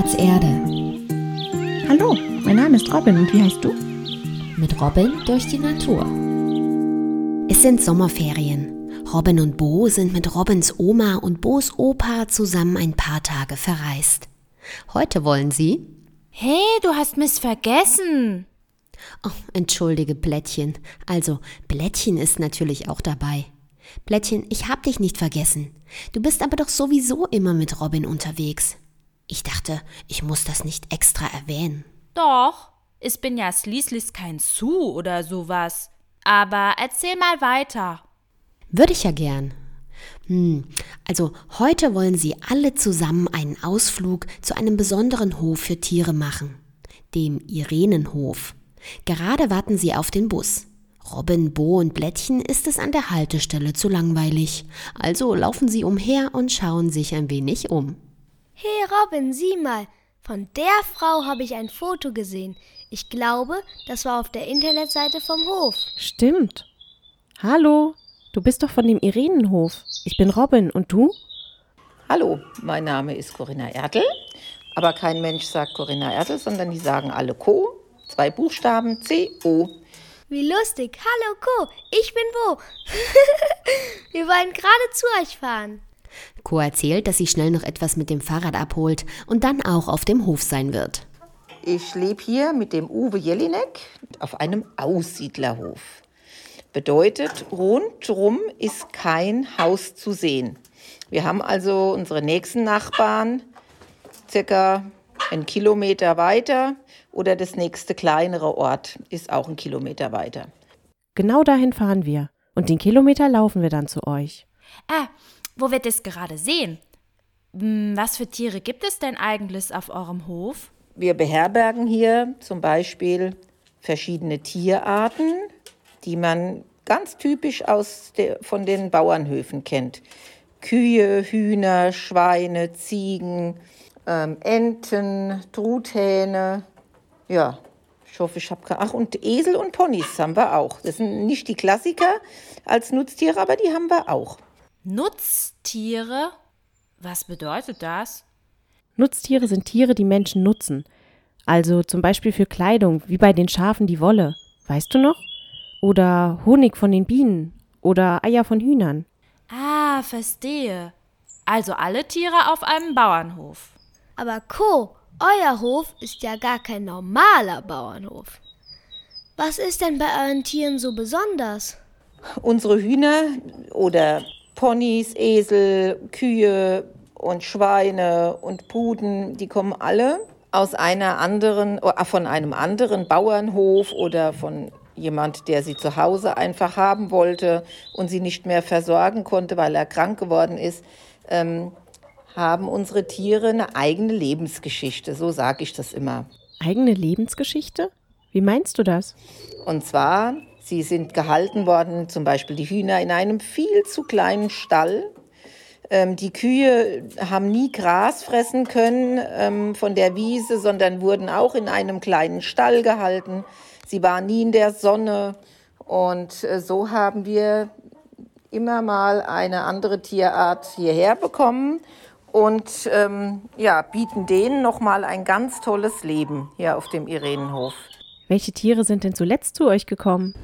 Platz Erde. Hallo, mein Name ist Robin und wie heißt du? Mit Robin durch die Natur. Es sind Sommerferien. Robin und Bo sind mit Robins Oma und Bos Opa zusammen ein paar Tage verreist. Heute wollen sie. Hey, du hast mich vergessen. Oh, entschuldige, Blättchen. Also, Blättchen ist natürlich auch dabei. Blättchen, ich hab dich nicht vergessen. Du bist aber doch sowieso immer mit Robin unterwegs. Ich dachte, ich muss das nicht extra erwähnen. Doch, ich bin ja schließlich kein Su oder sowas. Aber erzähl mal weiter. Würde ich ja gern. Hm, also heute wollen sie alle zusammen einen Ausflug zu einem besonderen Hof für Tiere machen, dem Irenenhof. Gerade warten sie auf den Bus. Robin, Bo und Blättchen ist es an der Haltestelle zu langweilig. Also laufen sie umher und schauen sich ein wenig um. Hey Robin, sieh mal, von der Frau habe ich ein Foto gesehen. Ich glaube, das war auf der Internetseite vom Hof. Stimmt. Hallo, du bist doch von dem Irenenhof. Ich bin Robin und du? Hallo, mein Name ist Corinna Ertel. Aber kein Mensch sagt Corinna Ertel, sondern die sagen alle Co. Zwei Buchstaben C-O. Wie lustig. Hallo Co, ich bin Bo. Wir wollen gerade zu euch fahren. Co erzählt, dass sie schnell noch etwas mit dem Fahrrad abholt und dann auch auf dem Hof sein wird. Ich lebe hier mit dem Uwe Jelinek auf einem Aussiedlerhof. Bedeutet, rundrum ist kein Haus zu sehen. Wir haben also unsere nächsten Nachbarn circa einen Kilometer weiter oder das nächste kleinere Ort ist auch ein Kilometer weiter. Genau dahin fahren wir. Und den Kilometer laufen wir dann zu euch. Ah, wo wir das gerade sehen. Hm, Was für Tiere gibt es denn eigentlich auf eurem Hof? Wir beherbergen hier zum Beispiel verschiedene Tierarten, die man ganz typisch aus der, von den Bauernhöfen kennt. Kühe, Hühner, Schweine, Ziegen, ähm, Enten, Truthähne. Ja, ich hoffe, ich habe keine. Ach, und Esel und Ponys haben wir auch. Das sind nicht die Klassiker als Nutztiere, aber die haben wir auch. Nutztiere? Was bedeutet das? Nutztiere sind Tiere, die Menschen nutzen. Also zum Beispiel für Kleidung, wie bei den Schafen die Wolle. Weißt du noch? Oder Honig von den Bienen. Oder Eier von Hühnern. Ah, verstehe. Also alle Tiere auf einem Bauernhof. Aber Co, euer Hof ist ja gar kein normaler Bauernhof. Was ist denn bei euren Tieren so besonders? Unsere Hühner oder Ponys, Esel, Kühe und Schweine und Puden, die kommen alle aus einer anderen, äh, von einem anderen Bauernhof oder von jemand, der sie zu Hause einfach haben wollte und sie nicht mehr versorgen konnte, weil er krank geworden ist, ähm, haben unsere Tiere eine eigene Lebensgeschichte. So sage ich das immer. Eigene Lebensgeschichte? Wie meinst du das? Und zwar, sie sind gehalten worden, zum Beispiel die Hühner, in einem viel zu kleinen Stall. Ähm, die Kühe haben nie Gras fressen können ähm, von der Wiese, sondern wurden auch in einem kleinen Stall gehalten. Sie waren nie in der Sonne. Und äh, so haben wir immer mal eine andere Tierart hierher bekommen und ähm, ja, bieten denen nochmal ein ganz tolles Leben hier auf dem Irenenhof. Welche Tiere sind denn zuletzt zu euch gekommen?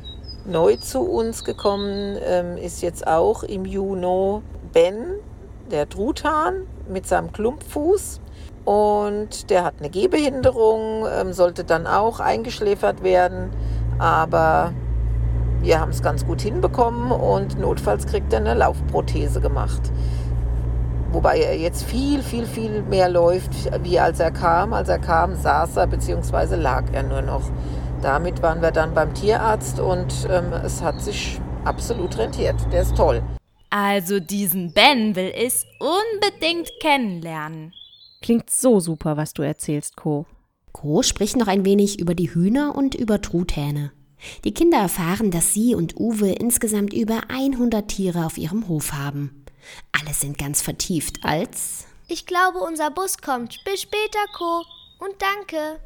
Neu zu uns gekommen ähm, ist jetzt auch im Juni Ben, der Truthahn mit seinem Klumpfuß. Und der hat eine Gehbehinderung, ähm, sollte dann auch eingeschläfert werden. Aber wir haben es ganz gut hinbekommen und notfalls kriegt er eine Laufprothese gemacht. Wobei er jetzt viel, viel, viel mehr läuft, wie als er kam. Als er kam, saß er bzw. lag er nur noch. Damit waren wir dann beim Tierarzt und ähm, es hat sich absolut rentiert. Der ist toll. Also diesen Ben will ich unbedingt kennenlernen. Klingt so super, was du erzählst, Co. Co spricht noch ein wenig über die Hühner und über Truthähne. Die Kinder erfahren, dass sie und Uwe insgesamt über 100 Tiere auf ihrem Hof haben. Alle sind ganz vertieft als Ich glaube, unser Bus kommt. Bis später, Co. Und danke.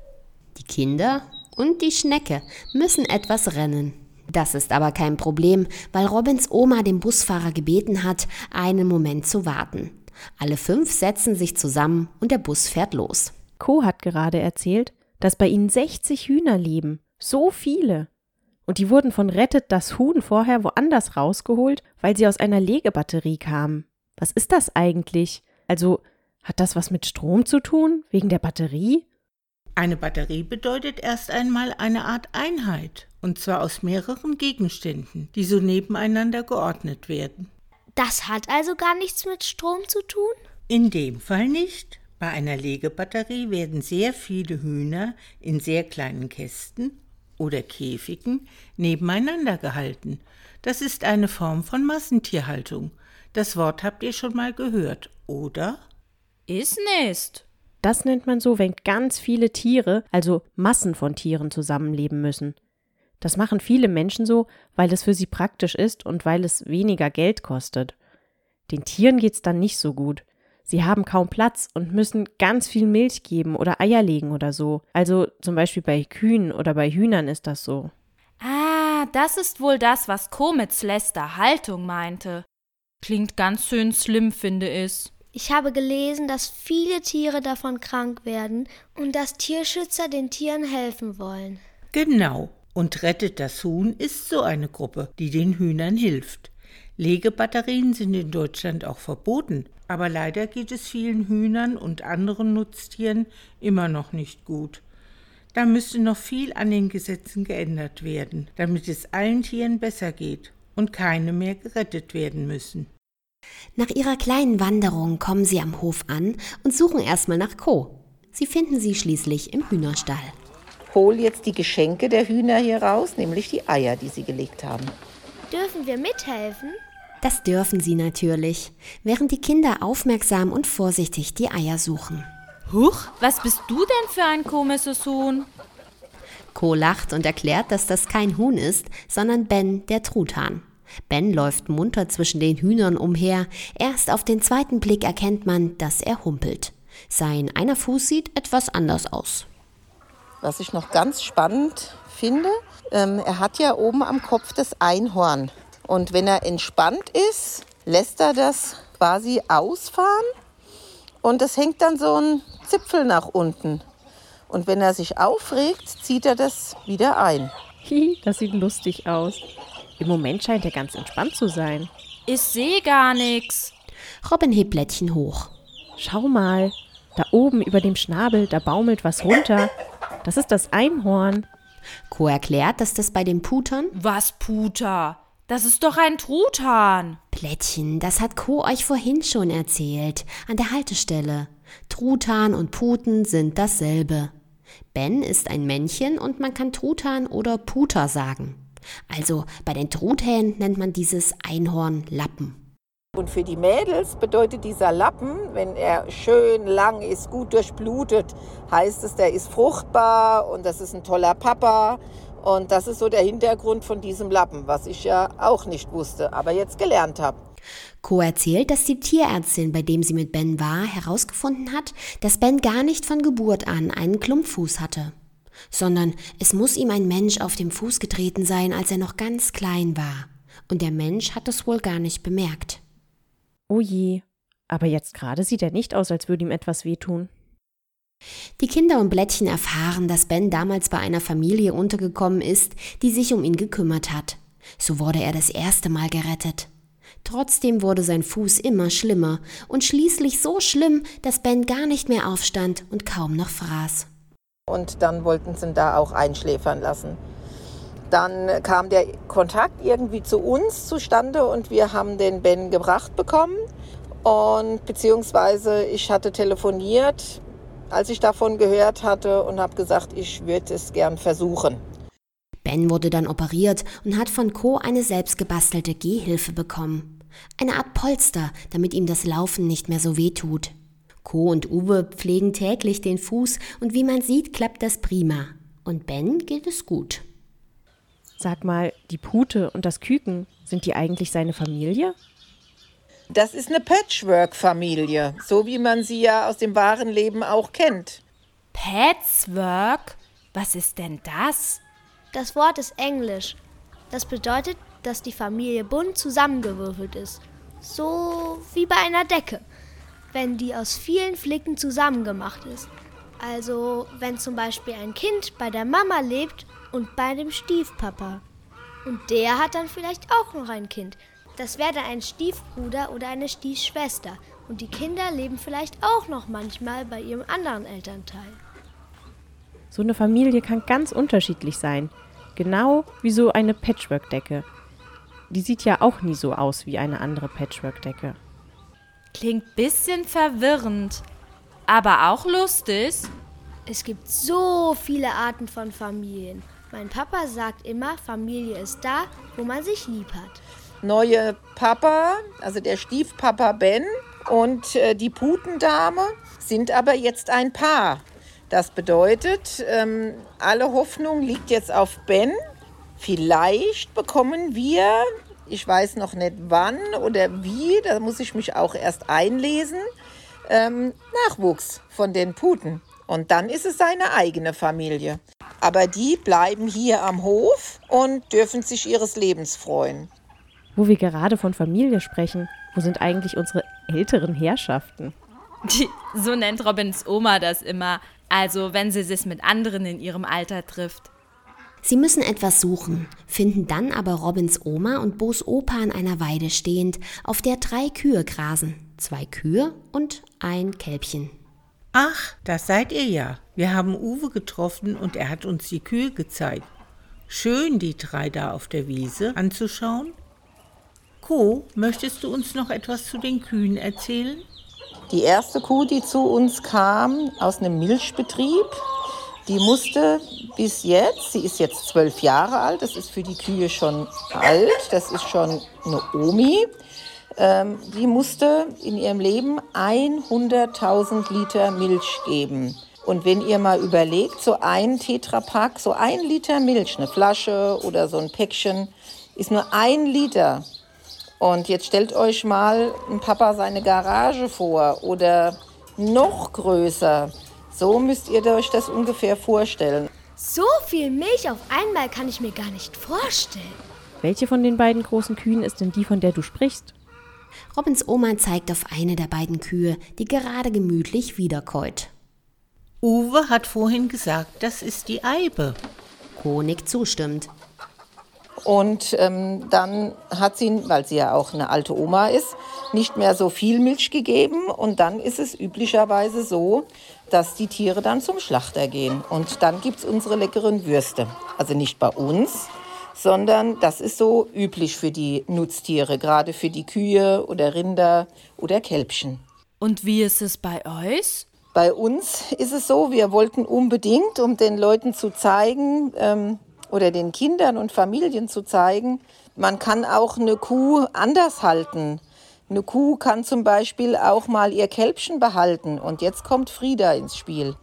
die Kinder und die Schnecke müssen etwas rennen. Das ist aber kein Problem, weil Robins Oma den Busfahrer gebeten hat, einen Moment zu warten. Alle fünf setzen sich zusammen und der Bus fährt los. Co hat gerade erzählt, dass bei ihnen 60 Hühner leben. So viele. Und die wurden von Rettet das Huhn vorher woanders rausgeholt, weil sie aus einer Legebatterie kamen. Was ist das eigentlich? Also, hat das was mit Strom zu tun? Wegen der Batterie? Eine Batterie bedeutet erst einmal eine Art Einheit, und zwar aus mehreren Gegenständen, die so nebeneinander geordnet werden. Das hat also gar nichts mit Strom zu tun? In dem Fall nicht. Bei einer Legebatterie werden sehr viele Hühner in sehr kleinen Kästen oder Käfigen nebeneinander gehalten. Das ist eine Form von Massentierhaltung. Das Wort habt ihr schon mal gehört, oder? Ist nicht. Das nennt man so, wenn ganz viele Tiere, also Massen von Tieren zusammenleben müssen. Das machen viele Menschen so, weil es für sie praktisch ist und weil es weniger Geld kostet. Den Tieren geht's dann nicht so gut. Sie haben kaum Platz und müssen ganz viel Milch geben oder Eier legen oder so. Also zum Beispiel bei Kühen oder bei Hühnern ist das so. Ah, das ist wohl das, was Komitz Lester Haltung meinte. Klingt ganz schön schlimm, finde ich. Ich habe gelesen, dass viele Tiere davon krank werden und dass Tierschützer den Tieren helfen wollen. Genau. Und Rettet das Huhn ist so eine Gruppe, die den Hühnern hilft. Legebatterien sind in Deutschland auch verboten, aber leider geht es vielen Hühnern und anderen Nutztieren immer noch nicht gut. Da müsste noch viel an den Gesetzen geändert werden, damit es allen Tieren besser geht und keine mehr gerettet werden müssen. Nach ihrer kleinen Wanderung kommen sie am Hof an und suchen erstmal nach Co. Sie finden sie schließlich im Hühnerstall. Hol jetzt die Geschenke der Hühner hier raus, nämlich die Eier, die sie gelegt haben. Dürfen wir mithelfen? Das dürfen sie natürlich, während die Kinder aufmerksam und vorsichtig die Eier suchen. Huch, was bist du denn für ein komisches Huhn? Co lacht und erklärt, dass das kein Huhn ist, sondern Ben, der Truthahn. Ben läuft munter zwischen den Hühnern umher. Erst auf den zweiten Blick erkennt man, dass er humpelt. Sein einer Fuß sieht etwas anders aus. Was ich noch ganz spannend finde, ähm, er hat ja oben am Kopf das Einhorn. Und wenn er entspannt ist, lässt er das quasi ausfahren und es hängt dann so ein Zipfel nach unten. Und wenn er sich aufregt, zieht er das wieder ein. Das sieht lustig aus. Im Moment scheint er ganz entspannt zu sein. Ich sehe gar nichts. Robin hebt Blättchen hoch. Schau mal, da oben über dem Schnabel, da baumelt was runter. Das ist das Einhorn. Co erklärt, dass das bei den Putern. Was Puter? Das ist doch ein Truthahn. Plättchen, das hat Co euch vorhin schon erzählt, an der Haltestelle. Truthahn und Puten sind dasselbe. Ben ist ein Männchen und man kann Truthahn oder Puter sagen. Also bei den Truthähnen nennt man dieses Einhorn Lappen. Und für die Mädels bedeutet dieser Lappen, wenn er schön lang ist, gut durchblutet, heißt es, der ist fruchtbar und das ist ein toller Papa. Und das ist so der Hintergrund von diesem Lappen, was ich ja auch nicht wusste, aber jetzt gelernt habe. Co erzählt, dass die Tierärztin, bei dem sie mit Ben war, herausgefunden hat, dass Ben gar nicht von Geburt an einen Klumpfuß hatte sondern es muss ihm ein Mensch auf dem Fuß getreten sein, als er noch ganz klein war. Und der Mensch hat es wohl gar nicht bemerkt. Oh je, aber jetzt gerade sieht er nicht aus, als würde ihm etwas wehtun. Die Kinder und Blättchen erfahren, dass Ben damals bei einer Familie untergekommen ist, die sich um ihn gekümmert hat. So wurde er das erste Mal gerettet. Trotzdem wurde sein Fuß immer schlimmer und schließlich so schlimm, dass Ben gar nicht mehr aufstand und kaum noch fraß. Und dann wollten sie ihn da auch einschläfern lassen. Dann kam der Kontakt irgendwie zu uns zustande und wir haben den Ben gebracht bekommen. Und beziehungsweise ich hatte telefoniert, als ich davon gehört hatte und habe gesagt, ich würde es gern versuchen. Ben wurde dann operiert und hat von Co. eine selbstgebastelte Gehhilfe bekommen. Eine Art Polster, damit ihm das Laufen nicht mehr so weh tut. Co und Uwe pflegen täglich den Fuß und wie man sieht, klappt das prima. Und Ben geht es gut. Sag mal, die Pute und das Küken, sind die eigentlich seine Familie? Das ist eine Patchwork-Familie, so wie man sie ja aus dem wahren Leben auch kennt. Patchwork? Was ist denn das? Das Wort ist Englisch. Das bedeutet, dass die Familie bunt zusammengewürfelt ist. So wie bei einer Decke wenn die aus vielen Flicken zusammengemacht ist. Also wenn zum Beispiel ein Kind bei der Mama lebt und bei dem Stiefpapa. Und der hat dann vielleicht auch noch ein Kind. Das wäre dann ein Stiefbruder oder eine Stiefschwester. Und die Kinder leben vielleicht auch noch manchmal bei ihrem anderen Elternteil. So eine Familie kann ganz unterschiedlich sein. Genau wie so eine Patchwork-Decke. Die sieht ja auch nie so aus wie eine andere Patchwork-Decke. Klingt bisschen verwirrend, aber auch lustig. Es gibt so viele Arten von Familien. Mein Papa sagt immer, Familie ist da, wo man sich lieb hat. Neue Papa, also der Stiefpapa Ben und äh, die Putendame sind aber jetzt ein Paar. Das bedeutet, ähm, alle Hoffnung liegt jetzt auf Ben. Vielleicht bekommen wir, ich weiß noch nicht wann oder wie, da muss ich mich auch erst einlesen, ähm, Nachwuchs von den Puten. Und dann ist es seine eigene Familie. Aber die bleiben hier am Hof und dürfen sich ihres Lebens freuen. Wo wir gerade von Familie sprechen, wo sind eigentlich unsere älteren Herrschaften? Die, so nennt Robins Oma das immer. Also, wenn sie sich mit anderen in ihrem Alter trifft. Sie müssen etwas suchen, finden dann aber Robins Oma und Bo's Opa an einer Weide stehend, auf der drei Kühe grasen. Zwei Kühe und ein Kälbchen. Ach, das seid ihr ja. Wir haben Uwe getroffen und er hat uns die Kühe gezeigt. Schön, die drei da auf der Wiese anzuschauen. Co, möchtest du uns noch etwas zu den Kühen erzählen? Die erste Kuh, die zu uns kam aus einem Milchbetrieb, die musste bis jetzt, sie ist jetzt zwölf Jahre alt, das ist für die Kühe schon alt, das ist schon eine Omi, ähm, die musste in ihrem Leben 100.000 Liter Milch geben. Und wenn ihr mal überlegt, so ein Tetrapack, so ein Liter Milch, eine Flasche oder so ein Päckchen, ist nur ein Liter. Und jetzt stellt euch mal ein Papa seine Garage vor oder noch größer. So müsst ihr euch das ungefähr vorstellen. So viel Milch auf einmal kann ich mir gar nicht vorstellen. Welche von den beiden großen Kühen ist denn die, von der du sprichst? Robins Oma zeigt auf eine der beiden Kühe, die gerade gemütlich wiederkäut. Uwe hat vorhin gesagt, das ist die Eibe. Konig zustimmt. Und ähm, dann hat sie, weil sie ja auch eine alte Oma ist, nicht mehr so viel Milch gegeben. Und dann ist es üblicherweise so, dass die Tiere dann zum Schlachter gehen. Und dann gibt es unsere leckeren Würste. Also nicht bei uns, sondern das ist so üblich für die Nutztiere, gerade für die Kühe oder Rinder oder Kälbchen. Und wie ist es bei euch? Bei uns ist es so, wir wollten unbedingt, um den Leuten zu zeigen ähm, oder den Kindern und Familien zu zeigen, man kann auch eine Kuh anders halten. Eine Kuh kann zum Beispiel auch mal ihr Kälbchen behalten. Und jetzt kommt Frieda ins Spiel.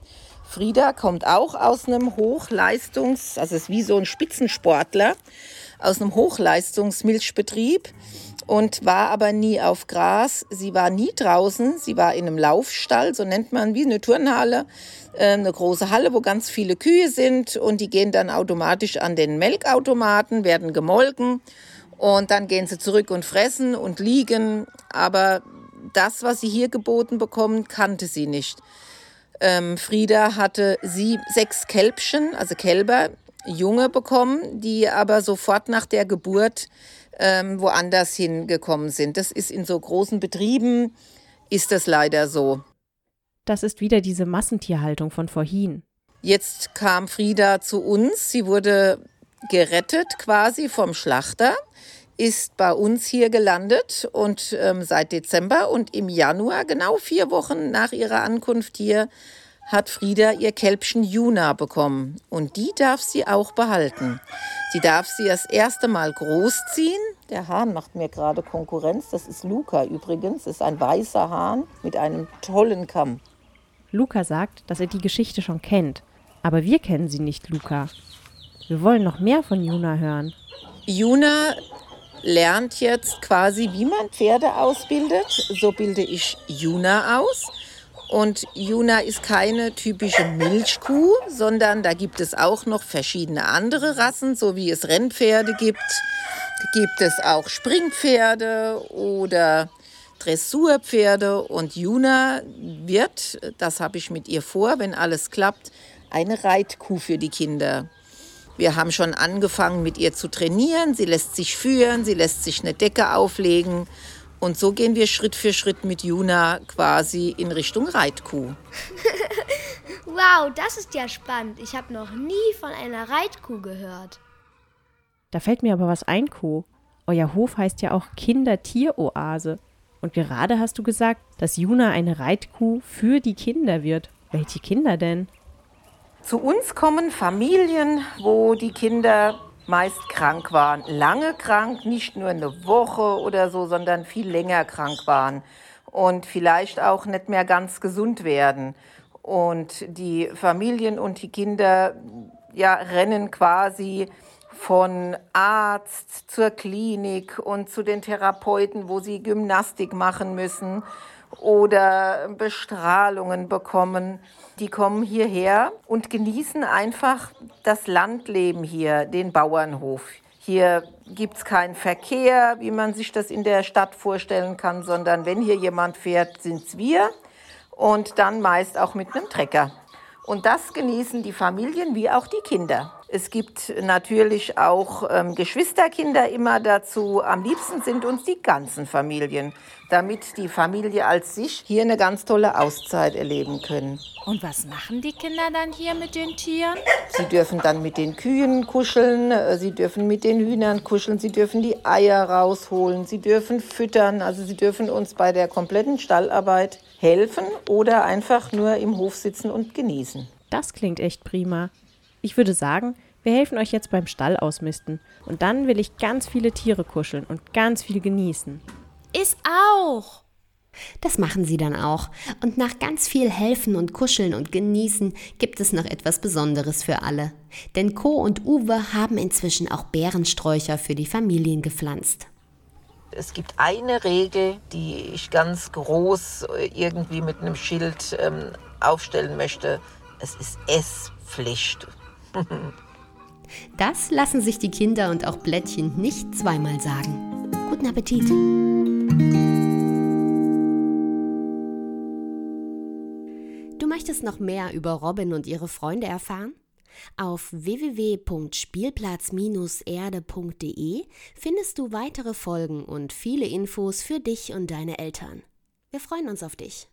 Frieda kommt auch aus einem Hochleistungs-, also ist wie so ein Spitzensportler, aus einem Hochleistungsmilchbetrieb und war aber nie auf Gras. Sie war nie draußen. Sie war in einem Laufstall, so nennt man wie eine Turnhalle, äh, eine große Halle, wo ganz viele Kühe sind und die gehen dann automatisch an den Melkautomaten, werden gemolken und dann gehen sie zurück und fressen und liegen. Aber das, was sie hier geboten bekommen, kannte sie nicht. Ähm, Frieda hatte sie sechs Kälbchen, also Kälber, Junge bekommen, die aber sofort nach der Geburt ähm, woanders hingekommen sind. Das ist in so großen Betrieben, ist das leider so. Das ist wieder diese Massentierhaltung von vorhin. Jetzt kam Frieda zu uns. Sie wurde gerettet quasi vom Schlachter, ist bei uns hier gelandet und ähm, seit Dezember und im Januar, genau vier Wochen nach ihrer Ankunft hier, hat Frieda ihr Kälbchen Juna bekommen und die darf sie auch behalten. Sie darf sie das erste Mal großziehen. Der Hahn macht mir gerade Konkurrenz. Das ist Luca übrigens. Das ist ein weißer Hahn mit einem tollen Kamm. Luca sagt, dass er die Geschichte schon kennt. Aber wir kennen sie nicht, Luca. Wir wollen noch mehr von Juna hören. Juna lernt jetzt quasi, wie man Pferde ausbildet. So bilde ich Juna aus. Und Juna ist keine typische Milchkuh, sondern da gibt es auch noch verschiedene andere Rassen, so wie es Rennpferde gibt. Gibt es auch Springpferde oder Dressurpferde und Juna wird, das habe ich mit ihr vor, wenn alles klappt, eine Reitkuh für die Kinder. Wir haben schon angefangen mit ihr zu trainieren. Sie lässt sich führen, sie lässt sich eine Decke auflegen. Und so gehen wir Schritt für Schritt mit Juna quasi in Richtung Reitkuh. wow, das ist ja spannend. Ich habe noch nie von einer Reitkuh gehört. Da fällt mir aber was ein, Co. Euer Hof heißt ja auch Kindertieroase. Und gerade hast du gesagt, dass Juna eine Reitkuh für die Kinder wird. Welche Kinder denn? Zu uns kommen Familien, wo die Kinder meist krank waren. Lange krank, nicht nur eine Woche oder so, sondern viel länger krank waren. Und vielleicht auch nicht mehr ganz gesund werden. Und die Familien und die Kinder ja, rennen quasi von Arzt zur Klinik und zu den Therapeuten, wo sie Gymnastik machen müssen oder Bestrahlungen bekommen. Die kommen hierher und genießen einfach das Landleben hier, den Bauernhof. Hier gibt es keinen Verkehr, wie man sich das in der Stadt vorstellen kann, sondern wenn hier jemand fährt, sind es wir und dann meist auch mit einem Trecker. Und das genießen die Familien wie auch die Kinder. Es gibt natürlich auch ähm, Geschwisterkinder immer dazu. Am liebsten sind uns die ganzen Familien, damit die Familie als sich hier eine ganz tolle Auszeit erleben können. Und was machen die Kinder dann hier mit den Tieren? Sie dürfen dann mit den Kühen kuscheln, äh, sie dürfen mit den Hühnern kuscheln, sie dürfen die Eier rausholen, sie dürfen füttern, also sie dürfen uns bei der kompletten Stallarbeit helfen oder einfach nur im Hof sitzen und genießen. Das klingt echt prima. Ich würde sagen, wir helfen euch jetzt beim Stall ausmisten. Und dann will ich ganz viele Tiere kuscheln und ganz viel genießen. Ist auch. Das machen sie dann auch. Und nach ganz viel Helfen und Kuscheln und Genießen gibt es noch etwas Besonderes für alle. Denn Co und Uwe haben inzwischen auch Bärensträucher für die Familien gepflanzt. Es gibt eine Regel, die ich ganz groß irgendwie mit einem Schild ähm, aufstellen möchte. Es ist Esspflicht. Das lassen sich die Kinder und auch Blättchen nicht zweimal sagen. Guten Appetit! Du möchtest noch mehr über Robin und ihre Freunde erfahren? Auf www.spielplatz-erde.de findest du weitere Folgen und viele Infos für dich und deine Eltern. Wir freuen uns auf dich.